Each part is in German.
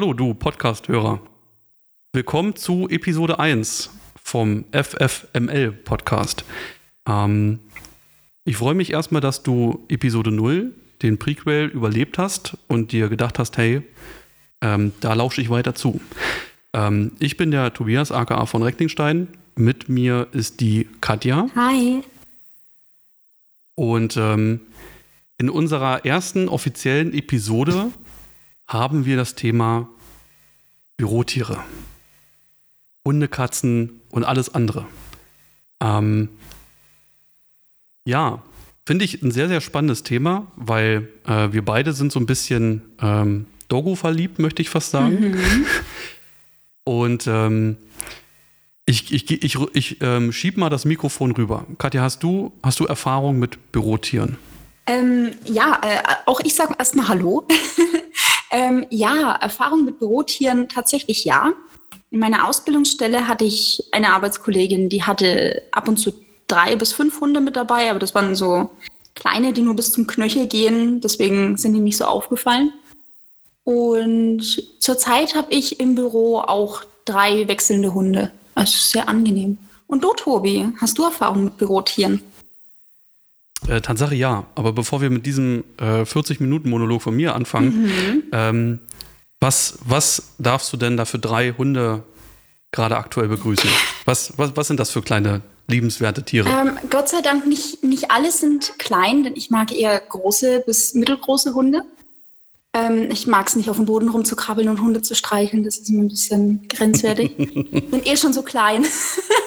Hallo, du Podcast-Hörer. Willkommen zu Episode 1 vom FFML Podcast. Ähm, ich freue mich erstmal, dass du Episode 0, den Prequel, überlebt hast und dir gedacht hast, hey, ähm, da lausche ich weiter zu. Ähm, ich bin der Tobias, aka von Recklinstein. Mit mir ist die Katja. Hi. Und ähm, in unserer ersten offiziellen Episode haben wir das Thema Bürotiere. Hunde, Katzen und alles andere. Ähm, ja, finde ich ein sehr, sehr spannendes Thema, weil äh, wir beide sind so ein bisschen ähm, Dogo verliebt, möchte ich fast sagen. Mhm. Und ähm, ich, ich, ich, ich ähm, schieb mal das Mikrofon rüber. Katja, hast du, hast du Erfahrung mit Bürotieren? Ähm, ja, äh, auch ich sage erstmal Hallo. Ähm, ja, Erfahrung mit Bürotieren tatsächlich ja. In meiner Ausbildungsstelle hatte ich eine Arbeitskollegin, die hatte ab und zu drei bis fünf Hunde mit dabei, aber das waren so kleine, die nur bis zum Knöchel gehen. Deswegen sind die nicht so aufgefallen. Und zurzeit habe ich im Büro auch drei wechselnde Hunde. Also sehr angenehm. Und du, Tobi, hast du Erfahrung mit Bürotieren? Äh, Tatsache ja, aber bevor wir mit diesem äh, 40-Minuten-Monolog von mir anfangen, mhm. ähm, was, was darfst du denn da für drei Hunde gerade aktuell begrüßen? Was, was, was sind das für kleine, liebenswerte Tiere? Ähm, Gott sei Dank nicht, nicht alle sind klein, denn ich mag eher große bis mittelgroße Hunde. Ähm, ich mag es nicht, auf dem Boden rumzukrabbeln und Hunde zu streicheln. Das ist mir ein bisschen grenzwertig. Bin eh schon so klein.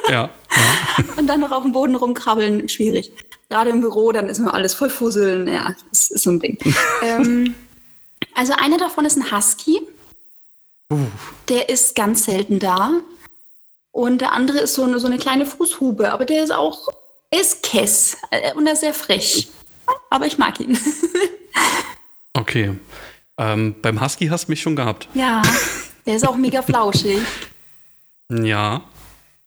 ja, ja. Und dann noch auf dem Boden rumkrabbeln, schwierig. Gerade im Büro, dann ist immer alles voll Fusseln. Ja, das ist so ein Ding. ähm, also einer davon ist ein Husky. Uh. Der ist ganz selten da. Und der andere ist so eine, so eine kleine Fußhube, aber der ist auch, er ist Kess äh, und er ist sehr frech. Aber ich mag ihn. okay. Ähm, beim Husky hast du mich schon gehabt. Ja, der ist auch mega flauschig. ja.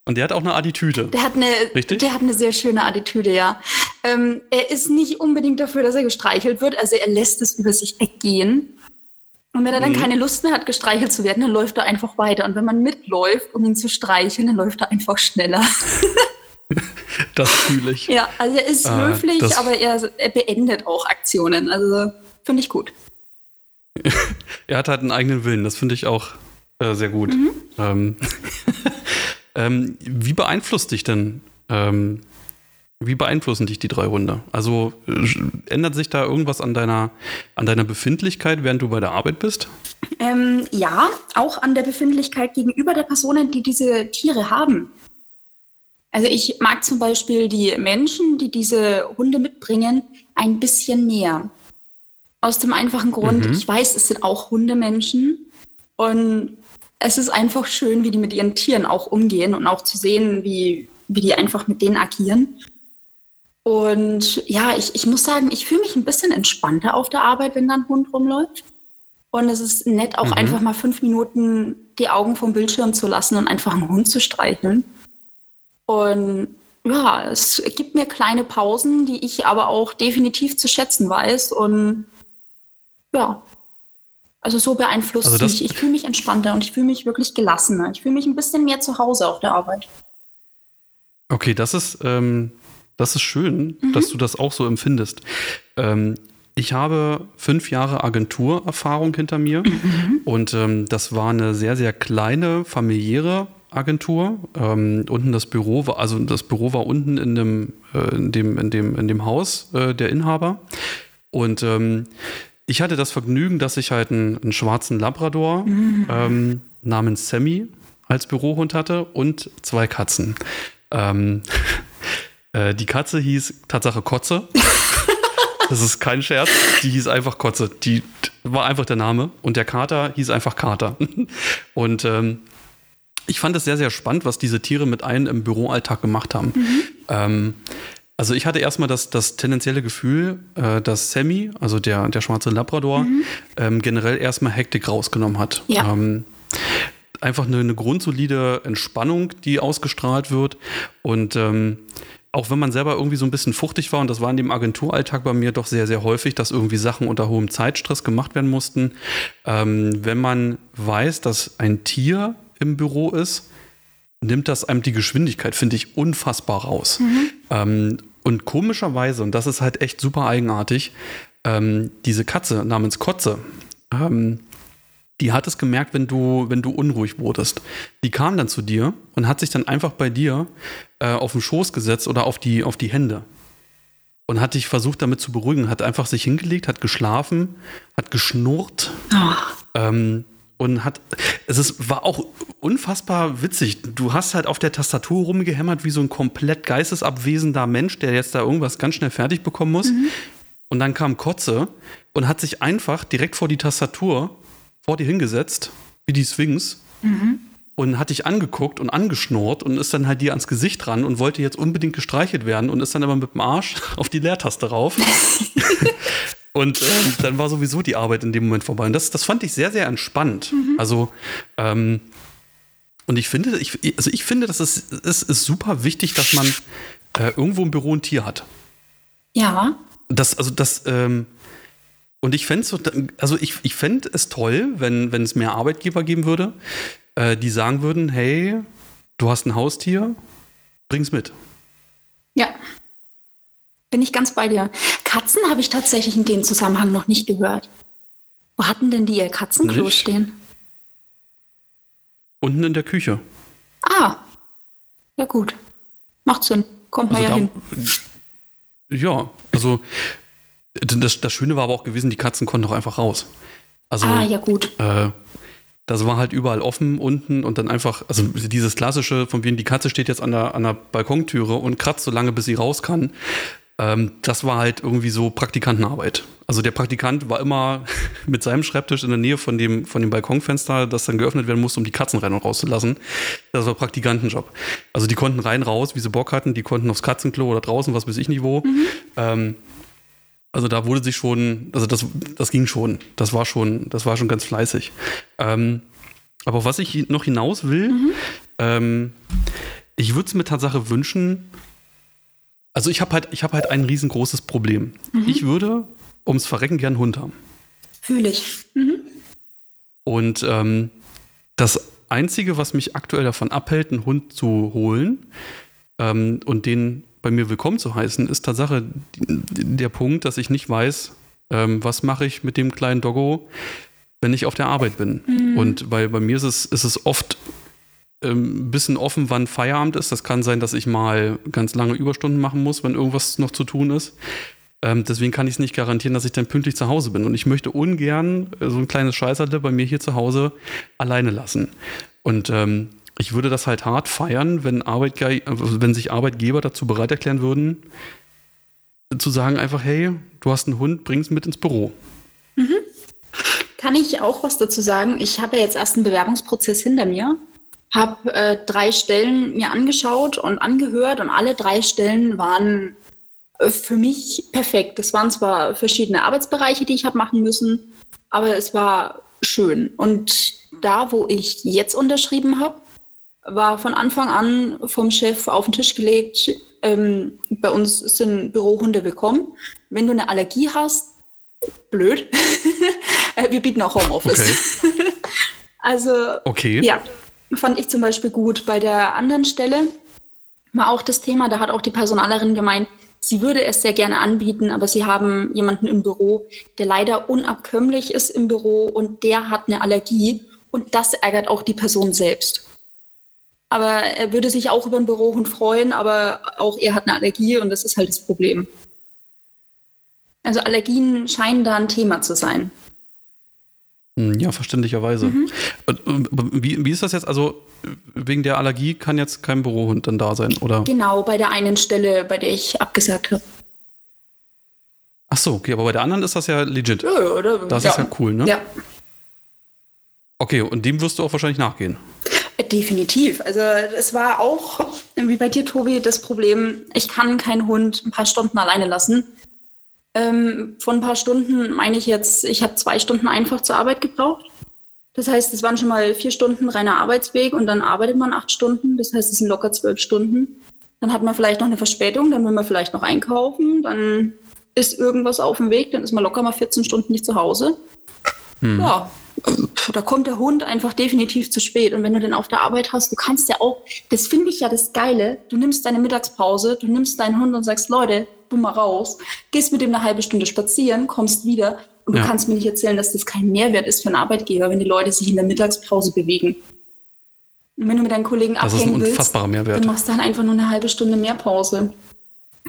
Und der hat auch eine Attitüde. Der hat eine, Richtig? Der hat eine sehr schöne Attitüde, ja. Ähm, er ist nicht unbedingt dafür, dass er gestreichelt wird. Also er lässt es über sich weggehen. Und wenn er dann mhm. keine Lust mehr hat, gestreichelt zu werden, dann läuft er einfach weiter. Und wenn man mitläuft, um ihn zu streicheln, dann läuft er einfach schneller. das fühle ich. Ja, also er ist ah, höflich, aber er, er beendet auch Aktionen. Also finde ich gut. Er hat halt einen eigenen Willen, das finde ich auch äh, sehr gut. Mhm. Ähm, ähm, wie beeinflusst dich denn, ähm, wie beeinflussen dich die drei Hunde? Also äh, ändert sich da irgendwas an deiner, an deiner Befindlichkeit, während du bei der Arbeit bist? Ähm, ja, auch an der Befindlichkeit gegenüber der Personen, die diese Tiere haben. Also ich mag zum Beispiel die Menschen, die diese Hunde mitbringen, ein bisschen mehr. Aus dem einfachen Grund, mhm. ich weiß, es sind auch Hundemenschen und es ist einfach schön, wie die mit ihren Tieren auch umgehen und auch zu sehen, wie, wie die einfach mit denen agieren. Und ja, ich, ich muss sagen, ich fühle mich ein bisschen entspannter auf der Arbeit, wenn da ein Hund rumläuft. Und es ist nett, auch mhm. einfach mal fünf Minuten die Augen vom Bildschirm zu lassen und einfach einen Hund zu streicheln. Und ja, es gibt mir kleine Pausen, die ich aber auch definitiv zu schätzen weiß. Und ja. Also so beeinflusst also mich. Ich fühle mich entspannter und ich fühle mich wirklich gelassener. Ich fühle mich ein bisschen mehr zu Hause auf der Arbeit. Okay, das ist, ähm, das ist schön, mhm. dass du das auch so empfindest. Ähm, ich habe fünf Jahre Agenturerfahrung hinter mir mhm. und ähm, das war eine sehr, sehr kleine familiäre Agentur. Ähm, unten das Büro war, also das Büro war unten in dem, äh, in dem, in dem, in dem Haus äh, der Inhaber. Und ähm, ich hatte das Vergnügen, dass ich halt einen, einen schwarzen Labrador mhm. ähm, namens Sammy als Bürohund hatte und zwei Katzen. Ähm, äh, die Katze hieß Tatsache Kotze. das ist kein Scherz. Die hieß einfach Kotze. Die war einfach der Name. Und der Kater hieß einfach Kater. und ähm, ich fand es sehr, sehr spannend, was diese Tiere mit einem im Büroalltag gemacht haben. Mhm. Also ich hatte erstmal das, das tendenzielle Gefühl, äh, dass Sammy, also der, der schwarze Labrador, mhm. ähm, generell erstmal Hektik rausgenommen hat. Ja. Ähm, einfach eine, eine grundsolide Entspannung, die ausgestrahlt wird. Und ähm, auch wenn man selber irgendwie so ein bisschen fuchtig war, und das war in dem Agenturalltag bei mir doch sehr, sehr häufig, dass irgendwie Sachen unter hohem Zeitstress gemacht werden mussten. Ähm, wenn man weiß, dass ein Tier im Büro ist, nimmt das einem die Geschwindigkeit, finde ich, unfassbar raus. Mhm. Ähm, und komischerweise, und das ist halt echt super eigenartig, ähm, diese Katze namens Kotze, ähm, die hat es gemerkt, wenn du, wenn du unruhig wurdest. Die kam dann zu dir und hat sich dann einfach bei dir äh, auf den Schoß gesetzt oder auf die, auf die Hände. Und hat dich versucht, damit zu beruhigen, hat einfach sich hingelegt, hat geschlafen, hat geschnurrt. Oh. Ähm, und hat, es ist, war auch unfassbar witzig. Du hast halt auf der Tastatur rumgehämmert wie so ein komplett geistesabwesender Mensch, der jetzt da irgendwas ganz schnell fertig bekommen muss. Mhm. Und dann kam Kotze und hat sich einfach direkt vor die Tastatur vor dir hingesetzt, wie die Sphinx, mhm. und hat dich angeguckt und angeschnurrt und ist dann halt dir ans Gesicht ran und wollte jetzt unbedingt gestreichelt werden und ist dann aber mit dem Arsch auf die Leertaste rauf. und ähm, dann war sowieso die Arbeit in dem Moment vorbei. Und das, das fand ich sehr, sehr entspannt. Mhm. Also, ähm, und ich finde, ich, also ich finde, dass es, es ist super wichtig, dass man äh, irgendwo im Büro ein Tier hat. Ja. Das, also das, ähm, und ich fände so, also ich, ich fände es toll, wenn, wenn es mehr Arbeitgeber geben würde, äh, die sagen würden, hey, du hast ein Haustier, bring's mit. Ja. Bin ich ganz bei dir. Katzen habe ich tatsächlich in dem Zusammenhang noch nicht gehört. Wo hatten denn die ihr Katzenklo nicht? stehen? Unten in der Küche. Ah. Ja gut. Macht Sinn. Kommt also mal ja hin. Ja, also das, das Schöne war aber auch gewesen, die Katzen konnten auch einfach raus. Also, ah, ja, gut. Äh, das war halt überall offen unten und dann einfach, also dieses klassische, von wem die Katze steht jetzt an der, an der Balkontüre und kratzt so lange, bis sie raus kann. Ähm, das war halt irgendwie so Praktikantenarbeit. Also der Praktikant war immer mit seinem Schreibtisch in der Nähe von dem, von dem Balkonfenster, das dann geöffnet werden musste, um die Katzen rein und rauszulassen. Das war Praktikantenjob. Also die konnten rein, raus, wie sie Bock hatten. Die konnten aufs Katzenklo oder draußen, was weiß ich nicht wo. Mhm. Ähm, also da wurde sich schon, also das, das ging schon. Das war schon, das war schon ganz fleißig. Ähm, aber was ich noch hinaus will, mhm. ähm, ich würde es mir Tatsache wünschen, also ich habe halt, ich halt ein riesengroßes Problem. Mhm. Ich würde ums Verrecken gern einen Hund haben. Fühle ich. Mhm. Und ähm, das Einzige, was mich aktuell davon abhält, einen Hund zu holen ähm, und den bei mir willkommen zu heißen, ist Tatsache der Punkt, dass ich nicht weiß, ähm, was mache ich mit dem kleinen Doggo, wenn ich auf der Arbeit bin. Mhm. Und weil bei mir ist es, ist es oft ein bisschen offen, wann Feierabend ist. Das kann sein, dass ich mal ganz lange Überstunden machen muss, wenn irgendwas noch zu tun ist. Ähm, deswegen kann ich es nicht garantieren, dass ich dann pünktlich zu Hause bin. Und ich möchte ungern äh, so ein kleines Scheißerle bei mir hier zu Hause alleine lassen. Und ähm, ich würde das halt hart feiern, wenn, Arbeitge wenn sich Arbeitgeber dazu bereit erklären würden, zu sagen einfach, hey, du hast einen Hund, bring's mit ins Büro. Mhm. Kann ich auch was dazu sagen? Ich habe ja jetzt erst einen Bewerbungsprozess hinter mir, habe äh, drei Stellen mir angeschaut und angehört und alle drei Stellen waren äh, für mich perfekt. Es waren zwar verschiedene Arbeitsbereiche, die ich habe machen müssen, aber es war schön. Und da, wo ich jetzt unterschrieben habe, war von Anfang an vom Chef auf den Tisch gelegt, ähm, bei uns sind Bürohunde willkommen. Wenn du eine Allergie hast, blöd. Äh, wir bieten auch Homeoffice. Okay. also, okay. ja, fand ich zum Beispiel gut. Bei der anderen Stelle war auch das Thema, da hat auch die Personalerin gemeint, sie würde es sehr gerne anbieten, aber sie haben jemanden im Büro, der leider unabkömmlich ist im Büro und der hat eine Allergie und das ärgert auch die Person selbst. Aber er würde sich auch über einen Bürohund freuen, aber auch er hat eine Allergie und das ist halt das Problem. Also Allergien scheinen da ein Thema zu sein. Hm, ja, verständlicherweise. Mhm. Wie, wie ist das jetzt? Also wegen der Allergie kann jetzt kein Bürohund dann da sein, oder? Genau, bei der einen Stelle, bei der ich abgesagt habe. Ach so, okay, aber bei der anderen ist das ja legit. Ja, oder? Das ja. ist ja cool, ne? Ja. Okay, und dem wirst du auch wahrscheinlich nachgehen. Definitiv. Also es war auch, wie bei dir, Tobi, das Problem, ich kann keinen Hund ein paar Stunden alleine lassen. Ähm, von ein paar Stunden meine ich jetzt, ich habe zwei Stunden einfach zur Arbeit gebraucht. Das heißt, es waren schon mal vier Stunden reiner Arbeitsweg und dann arbeitet man acht Stunden. Das heißt, es sind locker zwölf Stunden. dann hat man vielleicht noch eine Verspätung, dann will man vielleicht noch einkaufen, dann ist irgendwas auf dem Weg, dann ist man locker mal 14 Stunden nicht zu Hause. Hm. Ja, da kommt der Hund einfach definitiv zu spät. Und wenn du den auf der Arbeit hast, du kannst ja auch, das finde ich ja das Geile, du nimmst deine Mittagspause, du nimmst deinen Hund und sagst, Leute, du mal raus, gehst mit dem eine halbe Stunde spazieren, kommst wieder und du ja. kannst mir nicht erzählen, dass das kein Mehrwert ist für einen Arbeitgeber, wenn die Leute sich in der Mittagspause bewegen. Und wenn du mit deinen Kollegen abhängen willst, Mehrwert. dann machst du dann einfach nur eine halbe Stunde mehr Pause.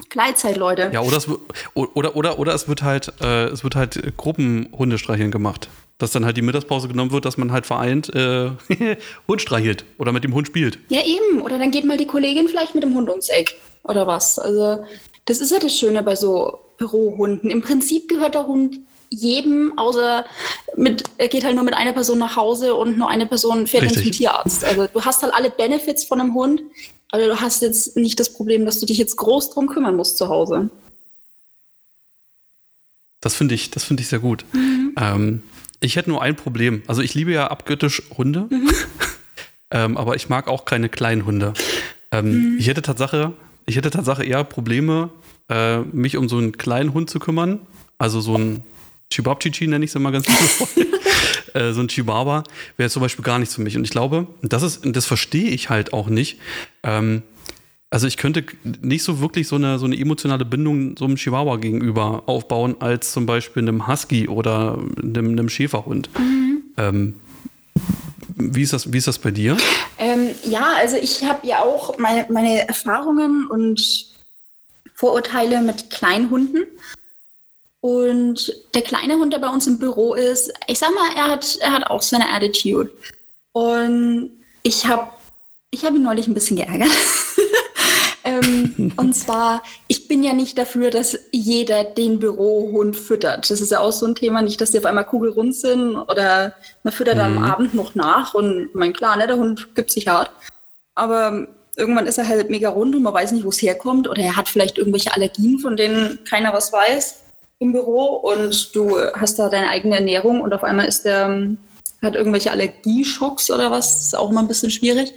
Gleitzeit, Leute. Ja, oder es, oder, oder, oder es wird halt, äh, es wird halt Gruppenhundestreicheln gemacht. Dass dann halt die Mittagspause genommen wird, dass man halt vereint äh, Hund streichelt oder mit dem Hund spielt. Ja, eben. Oder dann geht mal die Kollegin vielleicht mit dem Hund ums Eck. Oder was. Also, das ist ja das Schöne bei so Bürohunden. Im Prinzip gehört der Hund jedem, außer mit, er geht halt nur mit einer Person nach Hause und nur eine Person fährt Richtig. zum Tierarzt. Also du hast halt alle Benefits von einem Hund, aber du hast jetzt nicht das Problem, dass du dich jetzt groß drum kümmern musst zu Hause. Das finde ich, das finde ich sehr gut. Mhm. Ähm, ich hätte nur ein Problem. Also ich liebe ja abgöttisch Hunde, mhm. ähm, aber ich mag auch keine kleinen Hunde. Ähm, mhm. Ich hätte Tatsache, ich hätte Tatsache eher Probleme, äh, mich um so einen kleinen Hund zu kümmern. Also so ein Chibabchichi nenne ich es immer ganz liebevoll. äh, so ein Chihuahua wäre zum Beispiel gar nichts für mich. Und ich glaube, das ist, das verstehe ich halt auch nicht. Ähm, also ich könnte nicht so wirklich so eine, so eine emotionale Bindung so einem Chihuahua gegenüber aufbauen, als zum Beispiel einem Husky oder einem, einem Schäferhund. Mhm. Ähm, wie ist das, wie ist das bei dir? Ja, also ich habe ja auch meine, meine Erfahrungen und Vorurteile mit Kleinhunden. Und der kleine Hund, der bei uns im Büro ist, ich sag mal, er hat, er hat auch seine Attitude. Und ich habe ich hab ihn neulich ein bisschen geärgert. ähm, und zwar, ich bin ja nicht dafür, dass jeder den Bürohund füttert. Das ist ja auch so ein Thema, nicht, dass die auf einmal kugelrund sind oder man füttert mhm. am Abend noch nach. Und mein klar, ne, der Hund gibt sich hart. Aber irgendwann ist er halt mega rund und man weiß nicht, wo es herkommt. Oder er hat vielleicht irgendwelche Allergien, von denen keiner was weiß im Büro und du hast da deine eigene Ernährung und auf einmal ist der hat irgendwelche Allergieschocks oder was, das ist auch mal ein bisschen schwierig.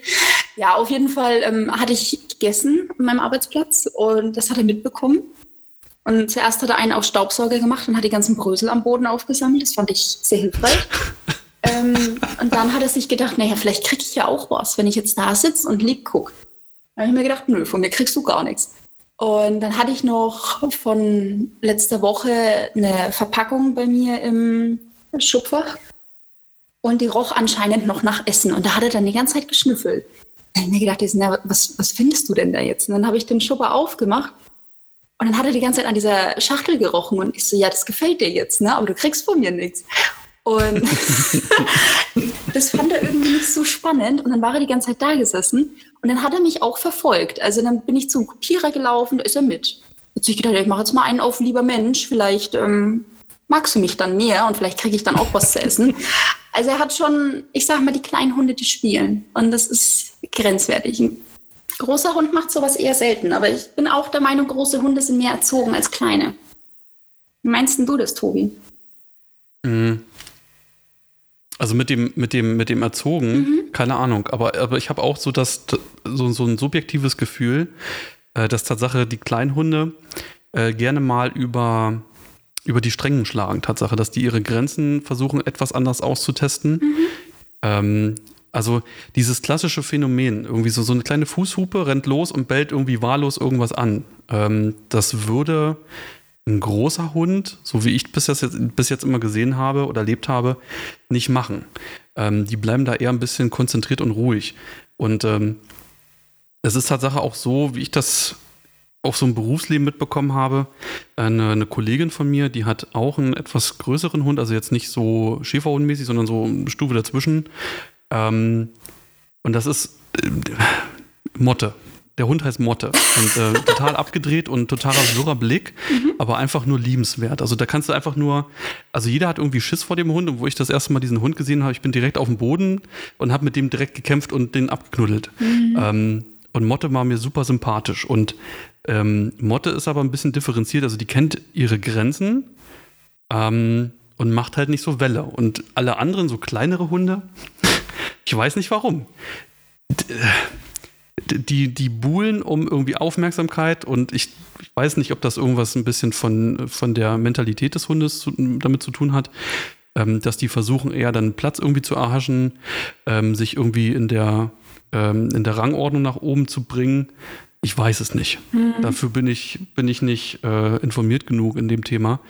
Ja, auf jeden Fall ähm, hatte ich gegessen an meinem Arbeitsplatz und das hat er mitbekommen. Und zuerst hat er einen auf Staubsauger gemacht und hat die ganzen Brösel am Boden aufgesammelt. Das fand ich sehr hilfreich. ähm, und dann hat er sich gedacht, naja, vielleicht kriege ich ja auch was, wenn ich jetzt da sitze und lieb gucke. Da habe ich mir gedacht, nö, von mir kriegst du gar nichts. Und dann hatte ich noch von letzter Woche eine Verpackung bei mir im Schubfach. Und die roch anscheinend noch nach Essen. Und da hat er dann die ganze Zeit geschnüffelt. Da habe mir gedacht, na, was, was findest du denn da jetzt? Und dann habe ich den Schubber aufgemacht. Und dann hat er die ganze Zeit an dieser Schachtel gerochen. Und ich so, ja, das gefällt dir jetzt, ne? aber du kriegst von mir nichts. Und das fand er irgendwie nicht so spannend. Und dann war er die ganze Zeit da gesessen. Und dann hat er mich auch verfolgt. Also dann bin ich zum Kopierer gelaufen, da ist er mit. Jetzt habe ich gedacht, ich mache jetzt mal einen auf, lieber Mensch, vielleicht ähm, magst du mich dann mehr und vielleicht kriege ich dann auch was zu essen. Also er hat schon, ich sage mal, die kleinen Hunde, die spielen. Und das ist grenzwertig. Ein großer Hund macht sowas eher selten. Aber ich bin auch der Meinung, große Hunde sind mehr erzogen als kleine. Wie meinst du das, Tobi? Mhm. Also mit dem, mit dem, mit dem Erzogen, mhm. keine Ahnung, aber, aber ich habe auch so, das, so, so ein subjektives Gefühl, äh, dass Tatsache die Kleinhunde äh, gerne mal über, über die Strängen schlagen. Tatsache, dass die ihre Grenzen versuchen, etwas anders auszutesten. Mhm. Ähm, also dieses klassische Phänomen, irgendwie so, so eine kleine Fußhupe rennt los und bellt irgendwie wahllos irgendwas an. Ähm, das würde ein großer Hund, so wie ich bis jetzt, bis jetzt immer gesehen habe oder erlebt habe, nicht machen. Ähm, die bleiben da eher ein bisschen konzentriert und ruhig. Und ähm, es ist Tatsache auch so, wie ich das auch so im Berufsleben mitbekommen habe. Eine, eine, Kollegin von mir, die hat auch einen etwas größeren Hund, also jetzt nicht so Schäferhundmäßig, sondern so eine Stufe dazwischen. Ähm, und das ist äh, Motte. Der Hund heißt Motte und äh, total abgedreht und totaler wirrer Blick, mhm. aber einfach nur liebenswert. Also da kannst du einfach nur, also jeder hat irgendwie Schiss vor dem Hund und wo ich das erste Mal diesen Hund gesehen habe, ich bin direkt auf dem Boden und habe mit dem direkt gekämpft und den abgeknuddelt. Mhm. Ähm, und Motte war mir super sympathisch und ähm, Motte ist aber ein bisschen differenziert, also die kennt ihre Grenzen ähm, und macht halt nicht so Welle. Und alle anderen, so kleinere Hunde, ich weiß nicht warum. D die, die buhlen um irgendwie Aufmerksamkeit und ich, ich weiß nicht, ob das irgendwas ein bisschen von, von der Mentalität des Hundes zu, damit zu tun hat, ähm, dass die versuchen eher dann Platz irgendwie zu erhaschen, ähm, sich irgendwie in der, ähm, in der Rangordnung nach oben zu bringen. Ich weiß es nicht. Mhm. Dafür bin ich, bin ich nicht äh, informiert genug in dem Thema.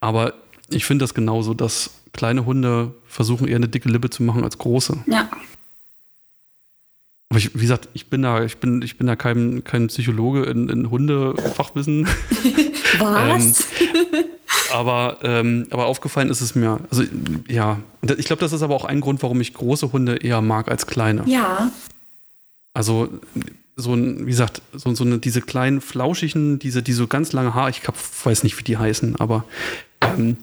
Aber ich finde das genauso, dass kleine Hunde versuchen eher eine dicke Lippe zu machen als große. Ja. Aber ich, wie gesagt, ich bin da, ich bin, ich bin da kein, kein Psychologe in, in Hundefachwissen. Was? ähm, aber, ähm, aber aufgefallen ist es mir. Also ja, ich glaube, das ist aber auch ein Grund, warum ich große Hunde eher mag als kleine. Ja. Also so ein, wie gesagt, so, so eine, diese kleinen flauschigen, diese, die so ganz lange Haare, ich glaub, weiß nicht, wie die heißen, aber ähm,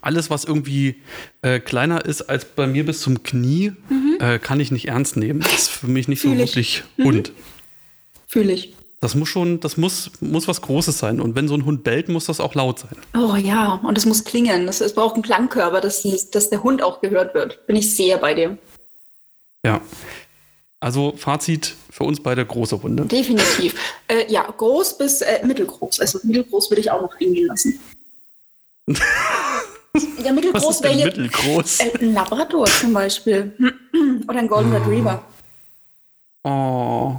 alles, was irgendwie äh, kleiner ist als bei mir bis zum Knie, mhm. äh, kann ich nicht ernst nehmen. Das ist für mich nicht Fühl so ich. wirklich mhm. Hund. Fühle ich. Das muss schon, das muss, muss was Großes sein. Und wenn so ein Hund bellt, muss das auch laut sein. Oh ja, und es muss klingen. Es braucht einen Klangkörper, dass, dass der Hund auch gehört wird. Bin ich sehr bei dir. Ja. Also Fazit für uns beide große Hunde. Definitiv. Äh, ja, groß bis äh, mittelgroß. Also mittelgroß würde ich auch noch eingehen lassen. Ja, mittelgroß wäre jetzt mittelgroß? Äh, ein Labrador zum Beispiel. Oder ein Golden oh. Retriever. Oh.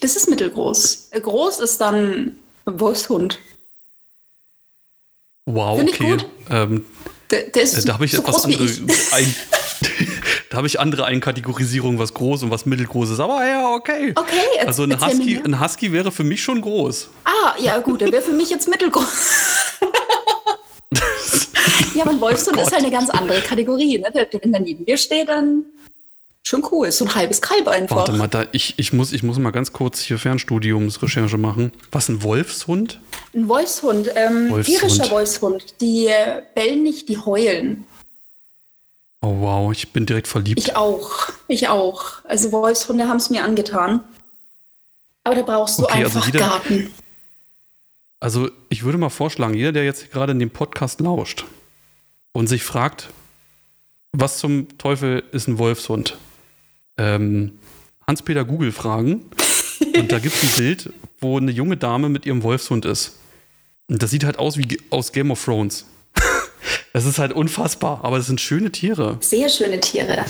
Das ist mittelgroß. Äh, groß ist dann Wolfshund. Wow, Find okay. Ähm, der, der ist äh, da habe ich so etwas andere. Da habe ich andere Einkategorisierungen, was groß und was mittelgroß ist. Aber ja, okay. Okay. Also ein Husky, ein Husky wäre für mich schon groß. Ah, ja gut, der wäre für mich jetzt mittelgroß. ja, aber ein Wolfshund oh ist halt eine ganz andere Kategorie. Ne? Wenn der neben dir steht, dann schon cool. So ein halbes Kalb einfach. Warte mal, da, ich, ich, muss, ich muss mal ganz kurz hier Fernstudiumsrecherche machen. Was, ein Wolfshund? Ein Wolfshund, ähm, Wolfshund. irischer Wolfshund. Die äh, bellen nicht, die heulen. Oh wow, ich bin direkt verliebt. Ich auch, ich auch. Also Wolfshunde haben es mir angetan. Aber da brauchst du okay, also einfach also jeder, Garten. Also ich würde mal vorschlagen, jeder, der jetzt gerade in dem Podcast lauscht und sich fragt, was zum Teufel ist ein Wolfshund? Ähm, Hans-Peter Google fragen. und da gibt es ein Bild, wo eine junge Dame mit ihrem Wolfshund ist. Und das sieht halt aus wie aus Game of Thrones. Das ist halt unfassbar, aber es sind schöne Tiere. Sehr schöne Tiere.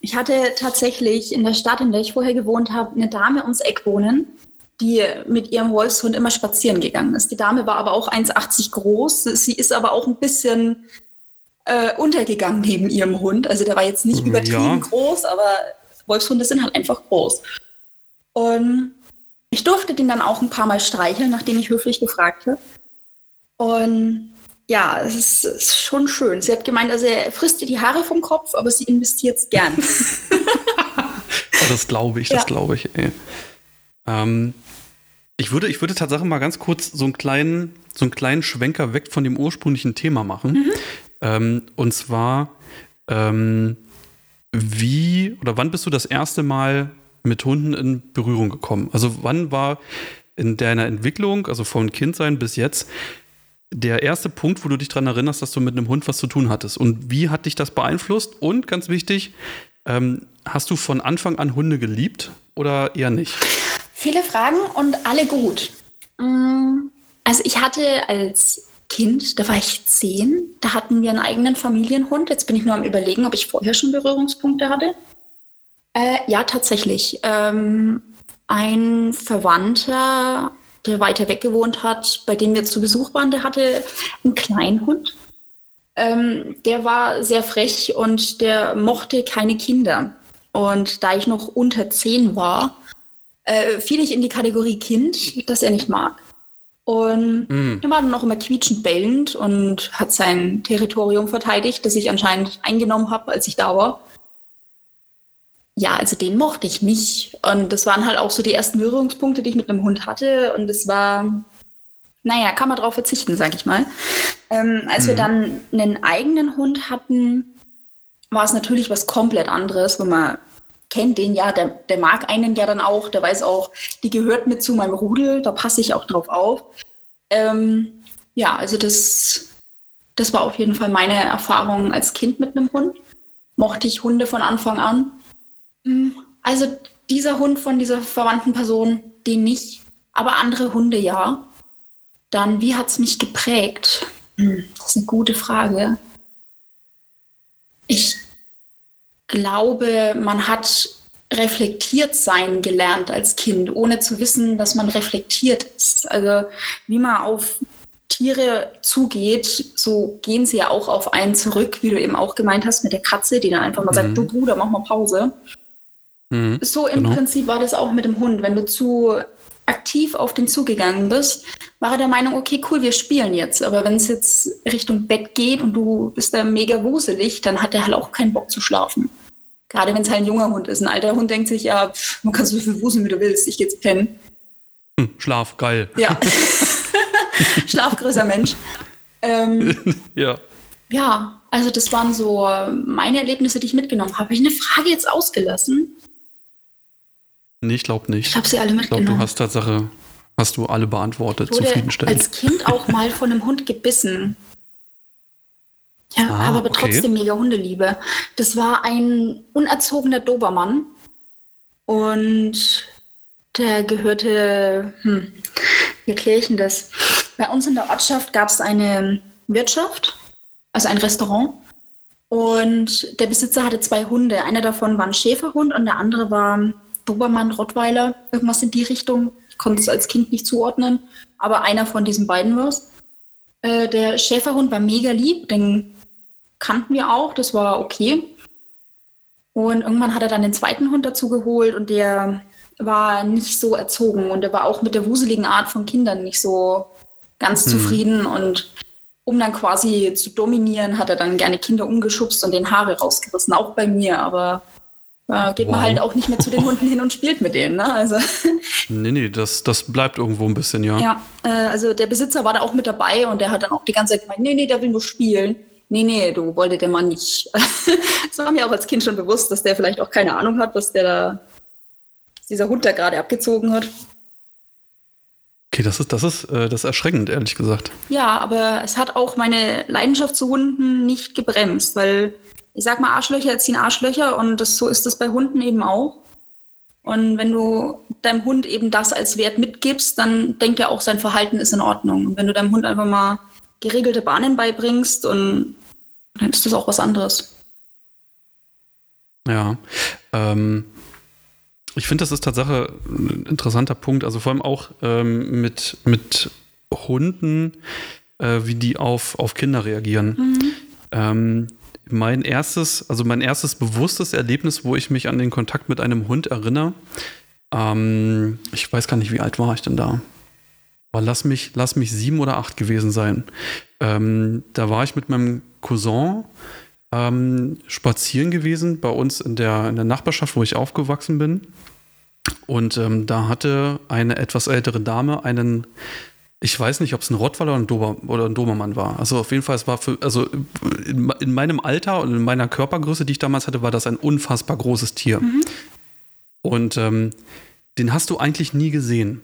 Ich hatte tatsächlich in der Stadt, in der ich vorher gewohnt habe, eine Dame ums Eck wohnen, die mit ihrem Wolfshund immer spazieren gegangen ist. Die Dame war aber auch 1,80 groß. Sie ist aber auch ein bisschen äh, untergegangen neben ihrem Hund. Also der war jetzt nicht übertrieben ja. groß, aber Wolfshunde sind halt einfach groß. Und ich durfte den dann auch ein paar Mal streicheln, nachdem ich höflich gefragt habe. Und ja, es ist, ist, schon schön. Sie hat gemeint, also er frisst ihr die Haare vom Kopf, aber sie investiert es gern. das glaube ich, das ja. glaube ich. Ähm, ich würde, ich würde tatsächlich mal ganz kurz so einen kleinen, so einen kleinen Schwenker weg von dem ursprünglichen Thema machen. Mhm. Ähm, und zwar, ähm, wie oder wann bist du das erste Mal mit Hunden in Berührung gekommen? Also wann war in deiner Entwicklung, also von Kindsein bis jetzt, der erste Punkt, wo du dich daran erinnerst, dass du mit einem Hund was zu tun hattest? Und wie hat dich das beeinflusst? Und ganz wichtig, ähm, hast du von Anfang an Hunde geliebt oder eher nicht? Viele Fragen und alle gut. Mm, also ich hatte als Kind, da war ich zehn, da hatten wir einen eigenen Familienhund. Jetzt bin ich nur am Überlegen, ob ich vorher schon Berührungspunkte hatte. Äh, ja, tatsächlich. Ähm, ein Verwandter der weiter weg gewohnt hat, bei dem wir zu Besuch waren, der hatte einen kleinen Hund. Ähm, der war sehr frech und der mochte keine Kinder. Und da ich noch unter zehn war, äh, fiel ich in die Kategorie Kind, das er nicht mag. Und mm. er war dann noch immer quietschend bellend und hat sein Territorium verteidigt, das ich anscheinend eingenommen habe, als ich da war ja, also den mochte ich nicht. Und das waren halt auch so die ersten Berührungspunkte, die ich mit einem Hund hatte. Und es war, naja, kann man drauf verzichten, sag ich mal. Ähm, als mhm. wir dann einen eigenen Hund hatten, war es natürlich was komplett anderes, wo man kennt den ja, der, der mag einen ja dann auch, der weiß auch, die gehört mit zu meinem Rudel, da passe ich auch drauf auf. Ähm, ja, also das, das war auf jeden Fall meine Erfahrung als Kind mit einem Hund. Mochte ich Hunde von Anfang an. Also dieser Hund von dieser verwandten Person, den nicht, aber andere Hunde ja. Dann, wie hat es mich geprägt? Hm, das ist eine gute Frage. Ich glaube, man hat reflektiert sein gelernt als Kind, ohne zu wissen, dass man reflektiert ist. Also wie man auf Tiere zugeht, so gehen sie ja auch auf einen zurück, wie du eben auch gemeint hast mit der Katze, die dann einfach mal mhm. sagt, du Bruder, mach mal Pause. Mhm, so im genau. Prinzip war das auch mit dem Hund. Wenn du zu aktiv auf den zugegangen bist, war er der Meinung, okay, cool, wir spielen jetzt. Aber wenn es jetzt Richtung Bett geht und du bist da mega wuselig, dann hat er halt auch keinen Bock zu schlafen. Gerade wenn es halt ein junger Hund ist. Ein alter Hund denkt sich, ja, pff, man kann so viel wuseln, wie du willst, ich geh jetzt pennen. Hm, Schlaf, geil. Ja. Schlafgrößer Mensch. Ähm, ja. Ja, also das waren so meine Erlebnisse, die ich mitgenommen habe. Habe ich eine Frage jetzt ausgelassen? Nee, ich glaube nicht. Ich habe sie alle mitgenommen. Ich glaube, du hast Tatsache, hast du alle beantwortet, ich wurde zufriedenstellend. als Kind auch mal von einem Hund gebissen. Ja, ah, aber okay. trotzdem mega Hundeliebe. Das war ein unerzogener Dobermann. Und der gehörte, hm, wie erkläre ich denn das? Bei uns in der Ortschaft gab es eine Wirtschaft, also ein Restaurant. Und der Besitzer hatte zwei Hunde. Einer davon war ein Schäferhund und der andere war Dobermann, Rottweiler, irgendwas in die Richtung. Ich konnte es als Kind nicht zuordnen, aber einer von diesen beiden war es. Äh, der Schäferhund war mega lieb, den kannten wir auch, das war okay. Und irgendwann hat er dann den zweiten Hund dazu geholt und der war nicht so erzogen und er war auch mit der wuseligen Art von Kindern nicht so ganz hm. zufrieden und um dann quasi zu dominieren, hat er dann gerne Kinder umgeschubst und den Haare rausgerissen, auch bei mir, aber äh, geht wow. man halt auch nicht mehr zu den Hunden hin und spielt mit denen. Ne? Also. Nee, nee, das, das bleibt irgendwo ein bisschen, ja. Ja, äh, also der Besitzer war da auch mit dabei und der hat dann auch die ganze Zeit gemeint, nee, nee, der will nur spielen. Nee, nee, du wollte der Mann nicht. das war mir auch als Kind schon bewusst, dass der vielleicht auch keine Ahnung hat, was der da, was dieser Hund da gerade abgezogen hat. Okay, das ist, das ist, äh, das ist erschreckend, ehrlich gesagt. Ja, aber es hat auch meine Leidenschaft zu Hunden nicht gebremst, weil ich sag mal, Arschlöcher erziehen Arschlöcher und das, so ist das bei Hunden eben auch. Und wenn du deinem Hund eben das als Wert mitgibst, dann denkt er auch, sein Verhalten ist in Ordnung. Und wenn du deinem Hund einfach mal geregelte Bahnen beibringst und dann ist das auch was anderes. Ja. Ähm, ich finde, das ist tatsächlich ein interessanter Punkt. Also vor allem auch ähm, mit, mit Hunden, äh, wie die auf, auf Kinder reagieren. Mhm. Ähm, mein erstes, also mein erstes bewusstes Erlebnis, wo ich mich an den Kontakt mit einem Hund erinnere, ähm, ich weiß gar nicht, wie alt war ich denn da? Boah, lass mich, lass mich sieben oder acht gewesen sein. Ähm, da war ich mit meinem Cousin ähm, spazieren gewesen bei uns in der, in der Nachbarschaft, wo ich aufgewachsen bin. Und ähm, da hatte eine etwas ältere Dame einen ich weiß nicht, ob es ein Rottweiler oder ein, Dober, oder ein Dobermann war. Also auf jeden Fall, es war für, also in, in, meinem Alter und in meiner Körpergröße, die ich damals hatte, war das ein unfassbar großes Tier. Mhm. Und ähm, den hast du eigentlich nie gesehen.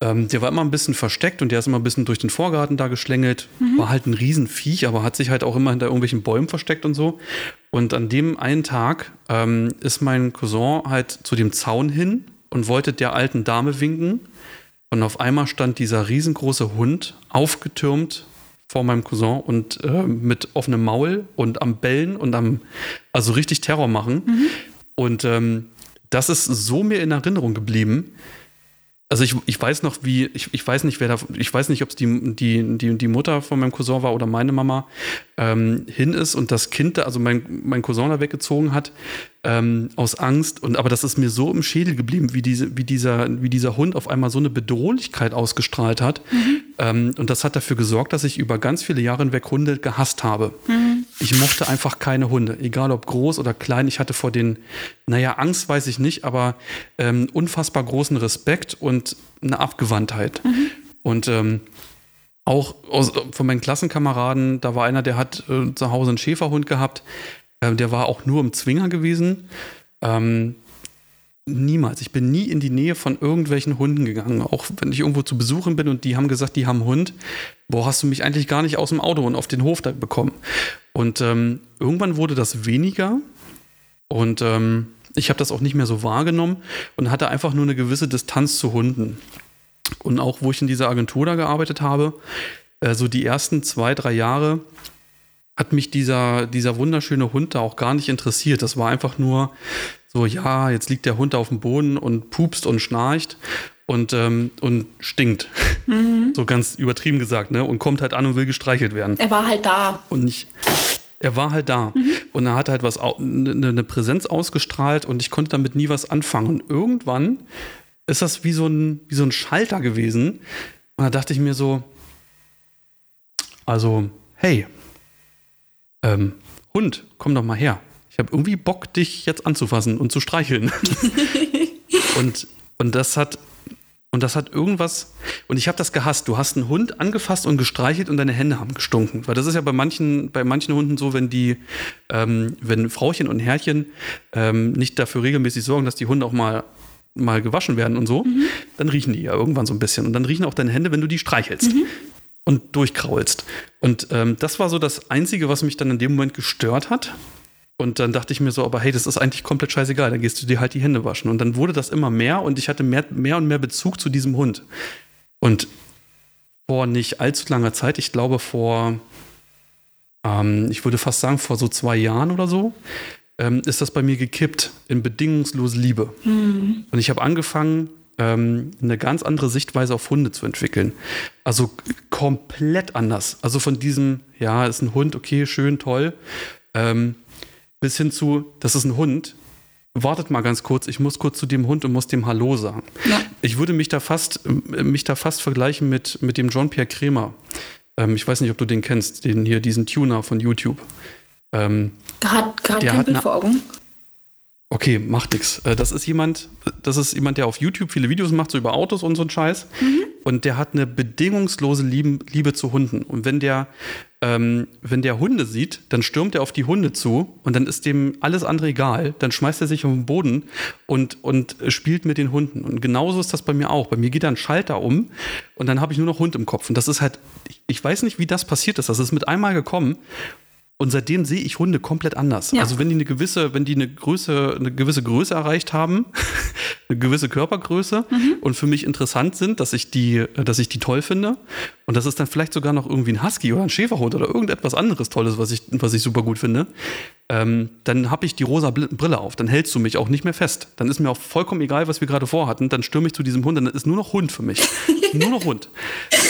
Ähm, der war immer ein bisschen versteckt und der ist immer ein bisschen durch den Vorgarten da geschlängelt. Mhm. War halt ein Riesenviech, aber hat sich halt auch immer hinter irgendwelchen Bäumen versteckt und so. Und an dem einen Tag ähm, ist mein Cousin halt zu dem Zaun hin und wollte der alten Dame winken. Und auf einmal stand dieser riesengroße Hund aufgetürmt vor meinem Cousin und äh, mit offenem Maul und am Bellen und am, also richtig Terror machen. Mhm. Und ähm, das ist so mir in Erinnerung geblieben. Also ich, ich weiß noch, wie, ich, ich weiß nicht, wer da, ich weiß nicht, ob es die, die, die, die Mutter von meinem Cousin war oder meine Mama, ähm, hin ist und das Kind da, also mein, mein Cousin da weggezogen hat, ähm, aus Angst. Und aber das ist mir so im Schädel geblieben, wie, diese, wie, dieser, wie dieser Hund auf einmal so eine Bedrohlichkeit ausgestrahlt hat. Mhm. Ähm, und das hat dafür gesorgt, dass ich über ganz viele Jahre hinweg Hunde gehasst habe. Mhm. Ich mochte einfach keine Hunde, egal ob groß oder klein. Ich hatte vor den, naja, Angst weiß ich nicht, aber ähm, unfassbar großen Respekt und eine Abgewandtheit. Mhm. Und ähm, auch aus, von meinen Klassenkameraden, da war einer, der hat äh, zu Hause einen Schäferhund gehabt. Äh, der war auch nur im Zwinger gewesen. Ähm, niemals. Ich bin nie in die Nähe von irgendwelchen Hunden gegangen. Auch wenn ich irgendwo zu Besuchen bin und die haben gesagt, die haben einen Hund. Boah, hast du mich eigentlich gar nicht aus dem Auto und auf den Hof da bekommen. Und ähm, irgendwann wurde das weniger. Und ähm, Ich habe das auch nicht mehr so wahrgenommen und hatte einfach nur eine gewisse Distanz zu Hunden. Und auch wo ich in dieser Agentur da gearbeitet habe, äh, so die ersten zwei, drei Jahre hat mich dieser, dieser wunderschöne Hund da auch gar nicht interessiert. Das war einfach nur so, ja, jetzt liegt der Hund auf dem Boden und pupst und schnarcht und, ähm, und stinkt. Mhm. So ganz übertrieben gesagt, ne? Und kommt halt an und will gestreichelt werden. Er war halt da. Und nicht. Er war halt da. Mhm. Und er hat halt was, eine, eine Präsenz ausgestrahlt und ich konnte damit nie was anfangen. Und irgendwann ist das wie so ein, wie so ein Schalter gewesen. Und da dachte ich mir so, also, hey, ähm, Hund, komm doch mal her. Ich habe irgendwie Bock, dich jetzt anzufassen und zu streicheln. und, und das hat und das hat irgendwas, und ich habe das gehasst. Du hast einen Hund angefasst und gestreichelt und deine Hände haben gestunken. Weil das ist ja bei manchen, bei manchen Hunden so, wenn die, ähm, wenn Frauchen und Herrchen ähm, nicht dafür regelmäßig sorgen, dass die Hunde auch mal, mal gewaschen werden und so, mhm. dann riechen die ja irgendwann so ein bisschen. Und dann riechen auch deine Hände, wenn du die streichelst. Mhm. Und durchkraulst. Und ähm, das war so das Einzige, was mich dann in dem Moment gestört hat. Und dann dachte ich mir so, aber hey, das ist eigentlich komplett scheißegal, dann gehst du dir halt die Hände waschen. Und dann wurde das immer mehr und ich hatte mehr, mehr und mehr Bezug zu diesem Hund. Und vor nicht allzu langer Zeit, ich glaube vor, ähm, ich würde fast sagen, vor so zwei Jahren oder so, ähm, ist das bei mir gekippt in bedingungslose Liebe. Mhm. Und ich habe angefangen, ähm, eine ganz andere Sichtweise auf Hunde zu entwickeln. Also komplett anders. Also von diesem, ja, ist ein Hund, okay, schön, toll. Ähm, bis hin zu, das ist ein Hund. Wartet mal ganz kurz, ich muss kurz zu dem Hund und muss dem Hallo sagen. Ja. Ich würde mich da fast, mich da fast vergleichen mit, mit dem John-Pierre Kremer. Ähm, ich weiß nicht, ob du den kennst, den hier, diesen Tuner von YouTube. Ähm, hat gerade kein Bild vor Augen. Okay, macht nix. Äh, das ist jemand, das ist jemand, der auf YouTube viele Videos macht, so über Autos und so ein Scheiß. Mhm. Und der hat eine bedingungslose Liebe, Liebe zu Hunden. Und wenn der, ähm, wenn der Hunde sieht, dann stürmt er auf die Hunde zu und dann ist dem alles andere egal. Dann schmeißt er sich auf den Boden und, und spielt mit den Hunden. Und genauso ist das bei mir auch. Bei mir geht da ein Schalter um und dann habe ich nur noch Hund im Kopf. Und das ist halt, ich, ich weiß nicht, wie das passiert ist. Das ist mit einmal gekommen. Und seitdem sehe ich Hunde komplett anders. Ja. Also wenn die eine gewisse, wenn die eine Größe, eine gewisse Größe erreicht haben, eine gewisse Körpergröße mhm. und für mich interessant sind, dass ich die, dass ich die toll finde. Und das ist dann vielleicht sogar noch irgendwie ein Husky oder ein Schäferhund oder irgendetwas anderes Tolles, was ich, was ich super gut finde ähm, dann habe ich die rosa Brille auf. Dann hältst du mich auch nicht mehr fest. Dann ist mir auch vollkommen egal, was wir gerade vorhatten. Dann stürme ich zu diesem Hund, dann ist nur noch Hund für mich. nur noch Hund.